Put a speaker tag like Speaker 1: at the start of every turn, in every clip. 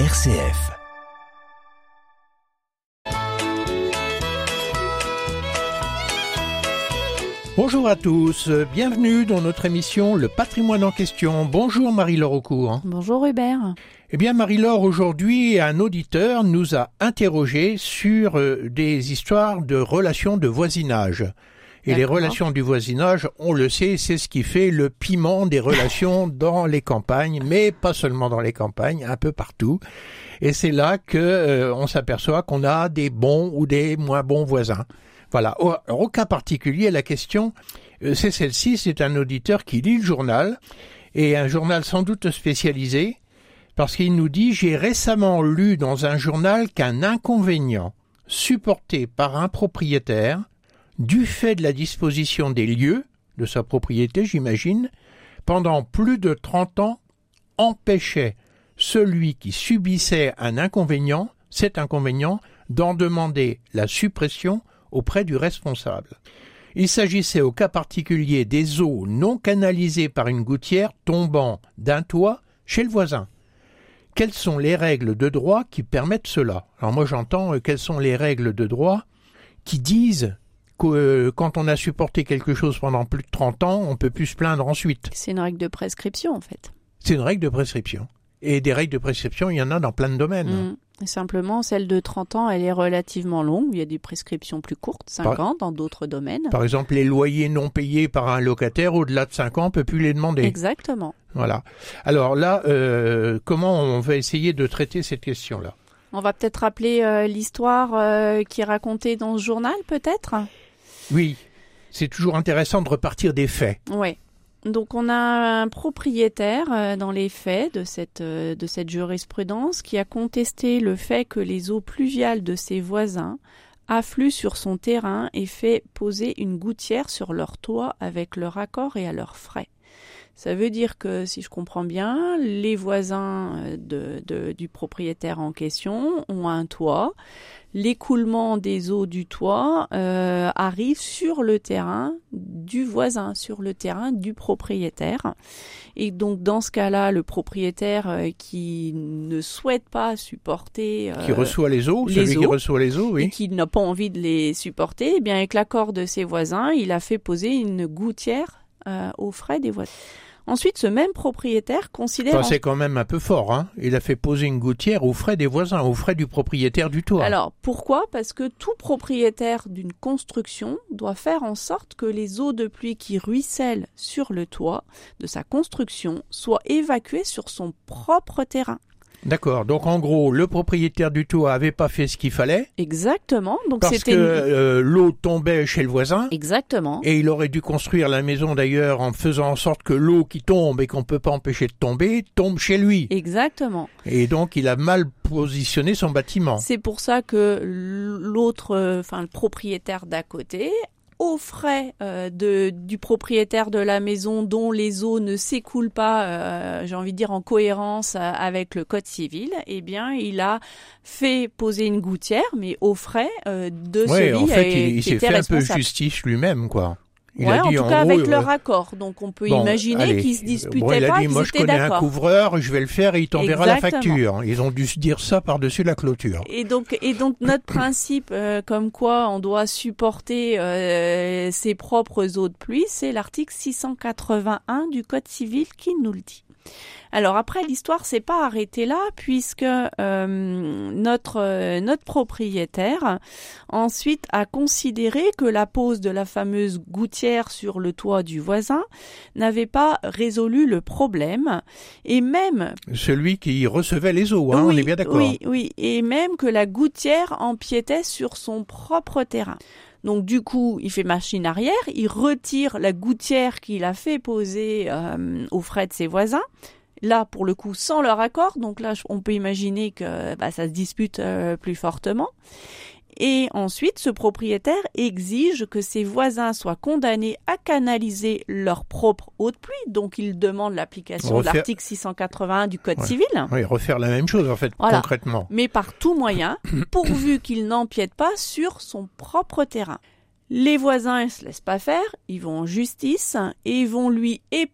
Speaker 1: RCF.
Speaker 2: Bonjour à tous, bienvenue dans notre émission Le patrimoine en question. Bonjour Marie-Laure Aucourt.
Speaker 3: Bonjour Hubert.
Speaker 2: Eh bien Marie-Laure, aujourd'hui un auditeur nous a interrogé sur euh, des histoires de relations de voisinage. Et les relations du voisinage, on le sait, c'est ce qui fait le piment des relations dans les campagnes, mais pas seulement dans les campagnes, un peu partout. Et c'est là que euh, on s'aperçoit qu'on a des bons ou des moins bons voisins. Voilà. Au, au cas particulier, la question, euh, c'est celle-ci. C'est un auditeur qui lit le journal et un journal sans doute spécialisé parce qu'il nous dit j'ai récemment lu dans un journal qu'un inconvénient supporté par un propriétaire du fait de la disposition des lieux de sa propriété, j'imagine, pendant plus de 30 ans, empêchait celui qui subissait un inconvénient, cet inconvénient, d'en demander la suppression auprès du responsable. Il s'agissait au cas particulier des eaux non canalisées par une gouttière tombant d'un toit chez le voisin. Quelles sont les règles de droit qui permettent cela? Alors moi j'entends euh, quelles sont les règles de droit qui disent que euh, quand on a supporté quelque chose pendant plus de 30 ans, on peut plus se plaindre ensuite.
Speaker 3: C'est une règle de prescription en fait.
Speaker 2: C'est une règle de prescription. Et des règles de prescription, il y en a dans plein de domaines.
Speaker 3: Mm. Simplement, celle de 30 ans, elle est relativement longue. Il y a des prescriptions plus courtes, 50
Speaker 2: Par-
Speaker 3: dans d'autres domaines.
Speaker 2: Par exemple, les loyers non payés par un locataire au-delà de 5 ans, on peut plus les demander.
Speaker 3: Exactement.
Speaker 2: Voilà. Alors là, euh, comment on va essayer de traiter cette question-là
Speaker 3: On va peut-être rappeler euh, l'histoire euh, qui est racontée dans ce journal, peut-être?
Speaker 2: Oui, c'est toujours intéressant de repartir des faits.
Speaker 3: Oui. Donc on a un propriétaire euh, dans les faits de cette, euh, de cette jurisprudence qui a contesté le fait que les eaux pluviales de ses voisins affluent sur son terrain et fait poser une gouttière sur leur toit avec leur accord et à leurs frais. Ça veut dire que, si je comprends bien, les voisins euh, du propriétaire en question ont un toit. L'écoulement des eaux du toit euh, arrive sur le terrain du voisin, sur le terrain du propriétaire. Et donc, dans ce cas-là, le propriétaire euh, qui ne souhaite pas supporter
Speaker 2: Qui
Speaker 3: euh,
Speaker 2: reçoit les eaux
Speaker 3: les
Speaker 2: Celui qui reçoit les eaux,
Speaker 3: et
Speaker 2: oui.
Speaker 3: qui n'a pas envie de les supporter, eh bien avec l'accord de ses voisins, il a fait poser une gouttière euh, aux frais des voisins. Ensuite, ce même propriétaire considère.
Speaker 2: Enfin, c'est quand même un peu fort. Hein. Il a fait poser une gouttière aux frais des voisins, aux frais du propriétaire du toit.
Speaker 3: Alors pourquoi? Parce que tout propriétaire d'une construction doit faire en sorte que les eaux de pluie qui ruissellent sur le toit de sa construction soient évacuées sur son propre terrain.
Speaker 2: D'accord. Donc en gros, le propriétaire du toit avait pas fait ce qu'il fallait
Speaker 3: Exactement. Donc
Speaker 2: parce que
Speaker 3: une-
Speaker 2: euh, l'eau tombait chez le voisin.
Speaker 3: exactement.
Speaker 2: Et il aurait dû construire la maison d'ailleurs en faisant en sorte que l'eau qui tombe et qu'on peut pas empêcher de tomber tombe chez lui.
Speaker 3: Exactement.
Speaker 2: Et donc il a mal positionné son bâtiment.
Speaker 3: C'est pour ça que l'autre, euh, enfin le propriétaire d'à côté, aux frais euh, de, du propriétaire de la maison dont les eaux ne s'écoulent pas, euh, j'ai envie de dire en cohérence euh, avec le code civil, eh bien il a fait poser une gouttière, mais aux frais euh, de
Speaker 2: Ouais,
Speaker 3: celui
Speaker 2: en fait, il, s'est fait un peu justice lui-même, quoi. Il
Speaker 3: ouais,
Speaker 2: a
Speaker 3: en
Speaker 2: dit
Speaker 3: tout
Speaker 2: en
Speaker 3: cas
Speaker 2: gros,
Speaker 3: avec
Speaker 2: euh,
Speaker 3: leur accord. Donc on peut
Speaker 2: bon,
Speaker 3: imaginer qu'ils se
Speaker 2: bon,
Speaker 3: disputaient
Speaker 2: il a
Speaker 3: pas,
Speaker 2: dit, moi je connais un couvreur, je vais le faire et il t'enverra la facture. Ils ont dû se dire ça par-dessus la clôture.
Speaker 3: Et donc, et donc notre principe, euh, comme quoi on doit supporter euh, ses propres eaux de pluie, c'est l'article 681 du Code civil qui nous le dit. Alors après, l'histoire s'est pas arrêtée là, puisque euh, notre euh, notre propriétaire ensuite a considéré que la pose de la fameuse gouttière sur le toit du voisin n'avait pas résolu le problème, et même
Speaker 2: Celui qui recevait les eaux, hein, on
Speaker 3: oui,
Speaker 2: est bien d'accord.
Speaker 3: Oui, oui, et même que la gouttière empiétait sur son propre terrain. Donc du coup, il fait machine arrière, il retire la gouttière qu'il a fait poser euh, aux frais de ses voisins. Là, pour le coup, sans leur accord. Donc là, on peut imaginer que bah, ça se dispute euh, plus fortement. Et ensuite, ce propriétaire exige que ses voisins soient condamnés à canaliser leur propre eau de pluie. Donc, il demande l'application de l'article 681 du Code
Speaker 2: Ouais.
Speaker 3: civil.
Speaker 2: Oui, refaire la même chose en fait,
Speaker 3: Voilà.
Speaker 2: concrètement.
Speaker 3: mais par tout moyen, pourvu qu'il n'empiète pas sur son propre terrain. Les voisins ne se laissent pas faire, ils vont en justice et ils vont lui et,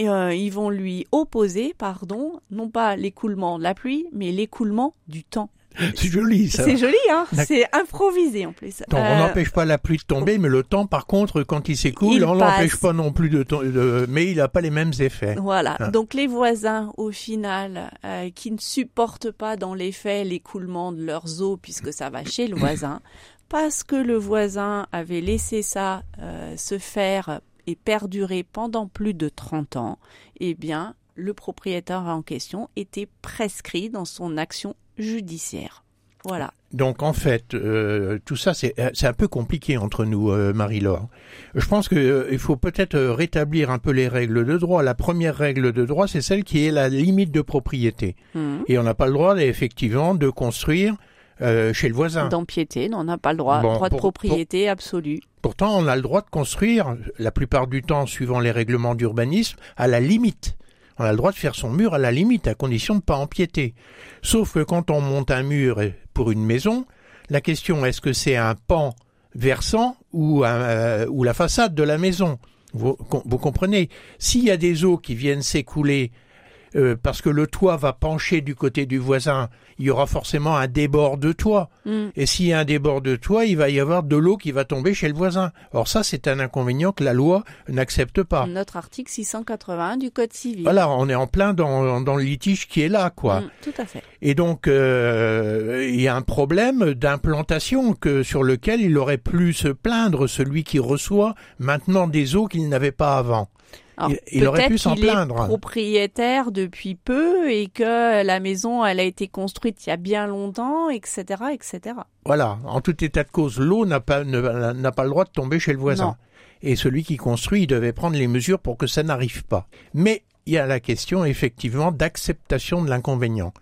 Speaker 3: euh, ils vont lui opposer, pardon, non pas l'écoulement de la pluie, mais l'écoulement du temps.
Speaker 2: C'est joli ça.
Speaker 3: C'est joli, hein C'est improvisé en plus.
Speaker 2: Donc, on n'empêche pas la pluie de tomber, mais le temps, par contre, quand il s'écoule, on
Speaker 3: passe.
Speaker 2: n'empêche pas non plus de, de- mais il n'a pas les mêmes effets.
Speaker 3: Voilà.
Speaker 2: Ah.
Speaker 3: Donc les voisins, au final, euh, qui ne supportent pas dans les faits l'écoulement de leurs eaux puisque ça va chez le voisin, parce que le voisin avait laissé ça euh, se faire et perdurer pendant plus de 30 ans, eh bien, le propriétaire en question était prescrit dans son action judiciaire. Voilà.
Speaker 2: Donc en fait, euh, tout ça c'est euh, c'est un peu compliqué entre nous, euh, Marie-Laure. Je pense que euh, il faut peut-être euh, rétablir un peu les règles de droit. La première règle de droit, c'est celle qui est la limite de propriété.
Speaker 3: Mhm.
Speaker 2: Et on n'a pas le droit, effectivement, de construire euh, chez le voisin.
Speaker 3: D'empiéter, on n'a pas le droit.
Speaker 2: Bon,
Speaker 3: droit de
Speaker 2: pour-
Speaker 3: propriété absolu.
Speaker 2: Pourtant, on a le droit de construire, la plupart du temps, suivant les règlements d'urbanisme, à la limite. On a le droit de faire son mur à la limite, à condition de ne pas empiéter. Sauf que quand on monte un mur pour une maison, la question est-ce que c'est un pan versant ou, euh, la façade de la maison? Vous comprenez? S'il y a des eaux qui viennent s'écouler euh, parce que le toit va pencher du côté du voisin, il y aura forcément un débord de toit.
Speaker 3: Mhm.
Speaker 2: Et s'il y a un débord de toit, il va y avoir de l'eau qui va tomber chez le voisin. Or ça, c'est un inconvénient que la loi n'accepte pas.
Speaker 3: Notre article 681 du Code civil.
Speaker 2: Voilà, on est en plein dans, dans le litige qui est là, quoi.
Speaker 3: Mm, tout à fait.
Speaker 2: Et donc, euh, il y a un problème d'implantation que sur lequel il aurait pu se plaindre celui qui reçoit maintenant des eaux qu'il n'avait pas avant.
Speaker 3: Alors,
Speaker 2: Il- il aurait pu s'en
Speaker 3: qu'il est
Speaker 2: plaindre.
Speaker 3: propriétaire depuis peu et que la maison elle a été construite il y a bien longtemps, etc., etc.
Speaker 2: Voilà, en tout état de cause, l'eau n'a pas, n'a pas le droit de tomber chez le voisin.
Speaker 3: Non.
Speaker 2: Et celui qui construit, il devait prendre les mesures pour que ça n'arrive pas. Mais il y a la question, effectivement, d'acceptation de l'inconvénient.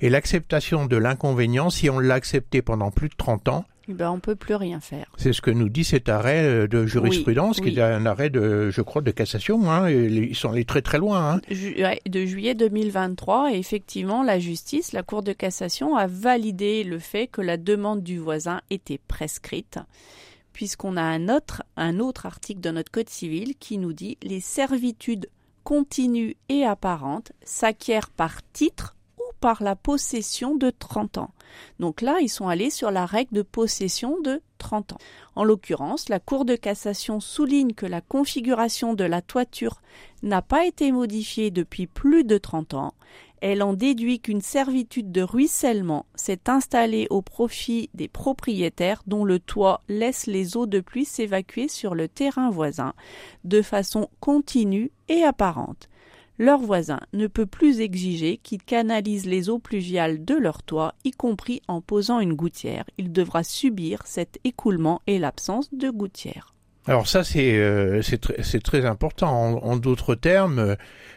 Speaker 2: Et l'acceptation de l'inconvénient, si on l'a accepté pendant plus de 30 ans,
Speaker 3: Ben on peut plus rien faire.
Speaker 2: c'est ce que nous dit cet arrêt euh, de jurisprudence,
Speaker 3: Oui,
Speaker 2: qui est un arrêt de, je crois, de cassation. Hein, ils sont allés très très loin. Hein.
Speaker 3: Ju- de juillet 2023, et effectivement, la justice, la Cour de cassation, a validé le fait que la demande du voisin était prescrite, puisqu'on a un autre, un autre article de notre Code civil qui nous dit les servitudes continues et apparentes s'acquièrent par titre par la possession de 30 ans. Donc là, ils sont allés sur la règle de possession de 30 ans. En l'occurrence, la Cour de cassation souligne que la configuration de la toiture n'a pas été modifiée depuis plus de 30 ans. Elle en déduit qu'une servitude de ruissellement s'est installée au profit des propriétaires dont le toit laisse les eaux de pluie s'évacuer sur le terrain voisin de façon continue et apparente. Leur voisin ne peut plus exiger qu'ils canalisent les eaux pluviales de leur toit, y compris en posant une gouttière. Il devra subir cet écoulement et l'absence de gouttière.
Speaker 2: Alors ça, c'est euh, très important. En, en d'autres termes,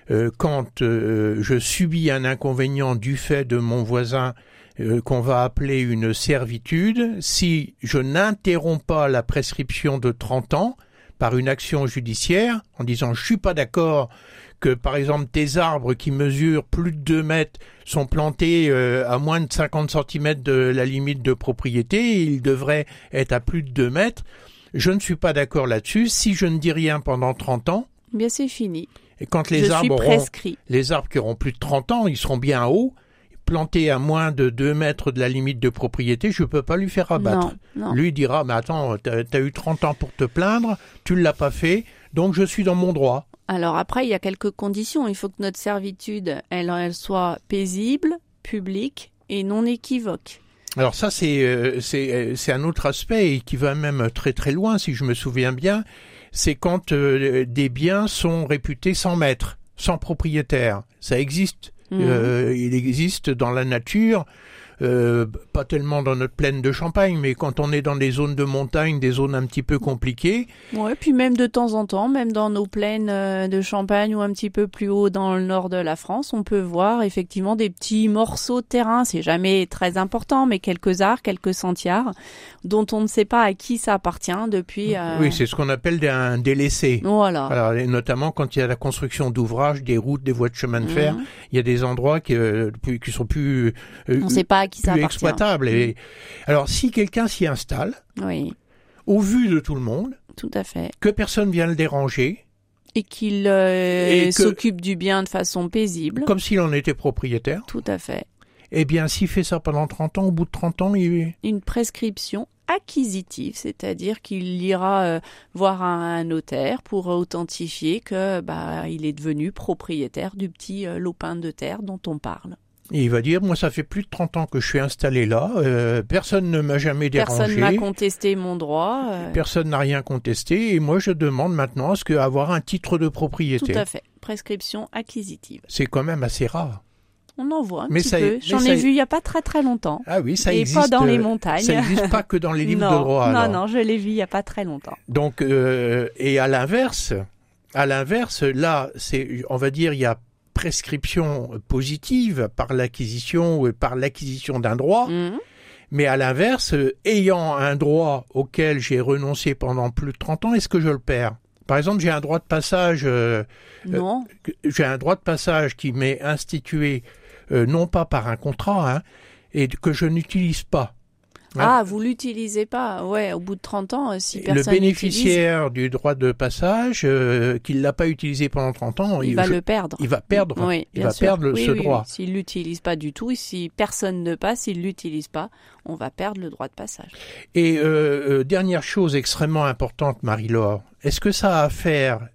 Speaker 2: euh, quand euh, je subis un inconvénient du fait de mon voisin euh, qu'on va appeler une servitude, si je n'interromps pas la prescription de 30 ans par une action judiciaire, en disant je suis pas d'accord que par exemple tes arbres qui mesurent plus de 2 mètres sont plantés euh, à moins de 50 cm de la limite de propriété, ils devraient être à plus de 2 mètres. Je ne suis pas d'accord là-dessus. Si je ne dis rien pendant 30 ans,
Speaker 3: Eh Bien, c'est fini.
Speaker 2: et quand les
Speaker 3: Je
Speaker 2: arbres auront, les arbres qui auront plus de 30 ans, ils seront bien hauts, plantés à moins de 2 mètres de la limite de propriété, je ne peux pas lui faire abattre.
Speaker 3: Non, non.
Speaker 2: Lui dira, mais attends, t'as as eu 30 ans pour te plaindre, tu ne l'as pas fait, donc je suis dans mon droit.
Speaker 3: Alors après, il y a quelques conditions. Il faut que notre servitude, elle, elle soit paisible, publique et non équivoque.
Speaker 2: Alors ça, c'est euh, euh, un autre aspect et qui va même très très loin, si je me souviens bien. C'est quand euh, des biens sont réputés sans maître, sans propriétaire. Ça existe.
Speaker 3: Mhm.
Speaker 2: Euh, il existe dans la nature, euh, pas tellement dans notre plaine de Champagne, mais quand on est dans des zones de montagne, des zones un petit peu compliquées,
Speaker 3: Ouais, puis même de temps en temps, même dans nos plaines euh, de Champagne ou un petit peu plus haut dans le nord de la France, on peut voir effectivement des petits morceaux de terrain. C'est jamais très important, mais quelques arts, quelques sentiers, dont on ne sait pas à qui ça appartient depuis. euh,
Speaker 2: oui, c'est ce qu'on appelle un délaissé.
Speaker 3: Voilà.
Speaker 2: Alors, et notamment quand il y a la construction d'ouvrages, des routes, des voies de chemin de fer,
Speaker 3: Mhm.
Speaker 2: il y a des endroits qui, euh, qui sont plus, euh,
Speaker 3: On ne sait pas à qui ça
Speaker 2: plus
Speaker 3: appartient.
Speaker 2: exploitables. Et, alors, si quelqu'un s'y installe,
Speaker 3: Oui,
Speaker 2: au vu de tout le monde,
Speaker 3: tout à fait.
Speaker 2: que personne vient le déranger,
Speaker 3: Et qu'il euh, s'occupe du bien de façon paisible.
Speaker 2: Comme s'il en était propriétaire.
Speaker 3: Tout à fait.
Speaker 2: Eh bien, s'il fait ça pendant 30 ans, au bout de 30 ans, il...
Speaker 3: Une prescription acquisitive, c'est-à-dire qu'il ira euh, voir un, notaire pour authentifier que bah, il est devenu propriétaire du petit euh, lopin de terre dont on parle.
Speaker 2: Et il va dire, moi, ça fait plus de 30 ans que je suis installé là, euh, personne ne m'a jamais dérangé.
Speaker 3: Personne n'a contesté mon droit.
Speaker 2: Euh. Personne n'a rien contesté, et moi, je demande maintenant à ce qu'avoir un titre de propriété.
Speaker 3: Tout à fait. Prescription acquisitive.
Speaker 2: C'est quand même assez rare.
Speaker 3: On en voit un petit peu. J'en ai vu il n'y a pas très très longtemps.
Speaker 2: Ah oui, ça
Speaker 3: et
Speaker 2: existe.
Speaker 3: pas dans les montagnes.
Speaker 2: Ça n'existe pas que dans les livres de droit.
Speaker 3: Non, non, je l'ai vu il n'y a pas très longtemps.
Speaker 2: Donc, euh, et à l'inverse, à l'inverse, là, c'est, on va dire, il y a prescription positive par l'acquisition ou par l'acquisition d'un droit. Mhm. Mais à l'inverse, ayant un droit auquel j'ai renoncé pendant plus de 30 ans, est-ce que je le perds? Par exemple, j'ai un droit de passage. Euh,
Speaker 3: non.
Speaker 2: Euh, j'ai un droit de passage qui m'est institué euh, non pas par un contrat, hein, et que je n'utilise pas.
Speaker 3: Ah, vous l'utilisez pas Ouais, au bout de 30 ans, euh, si personne
Speaker 2: Le bénéficiaire du droit de passage, euh, qu'il l'a pas utilisé pendant 30 ans,
Speaker 3: il, va le perdre.
Speaker 2: Il va perdre.
Speaker 3: Oui,
Speaker 2: il va perdre ce droit.
Speaker 3: S'il l'utilise pas du tout, si personne ne passe, s'il l'utilise pas, on va perdre le droit de passage.
Speaker 2: Et euh, euh dernière chose extrêmement importante, Marie-Laure, est-ce que ça a à faire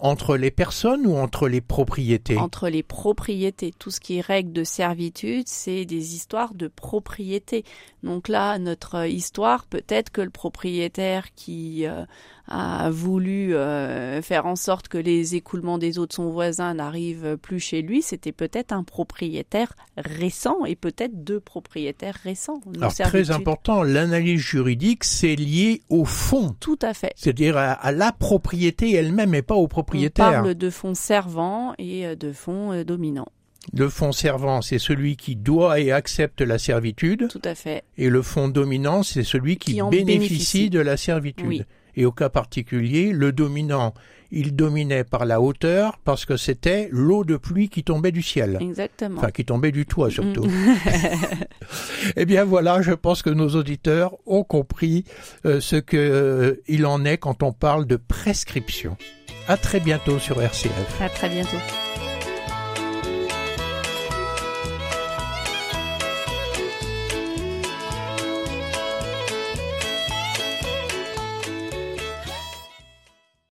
Speaker 2: entre les personnes ou entre les propriétés?
Speaker 3: Entre les propriétés. Tout ce qui est règle de servitude, c'est des histoires de propriété. Donc là, notre histoire, peut-être que le propriétaire qui euh, a voulu euh, faire en sorte que les écoulements des eaux de son voisin n'arrivent plus chez lui, c'était peut-être un propriétaire récent et peut-être deux propriétaires récents.
Speaker 2: Alors très important, l'analyse juridique, c'est lié au fond.
Speaker 3: Tout à fait.
Speaker 2: C'est-à-dire à, la propriété elle-même et pas au propriétaire.
Speaker 3: On parle de fonds servants et euh, de fonds euh, dominants.
Speaker 2: Le fonds servant, c'est celui qui doit et accepte la servitude.
Speaker 3: Tout à fait.
Speaker 2: Et le fonds dominant, c'est celui qui, bénéficie, de la servitude. Et au cas particulier, le dominant, il dominait par la hauteur parce que c'était l'eau de pluie qui tombait du ciel.
Speaker 3: Exactement.
Speaker 2: Enfin, qui tombait du toit surtout. Mm. eh bien voilà, je pense que nos auditeurs ont compris euh, ce qu'il euh, en est quand on parle de prescription. À très bientôt sur RCF.
Speaker 3: À très bientôt.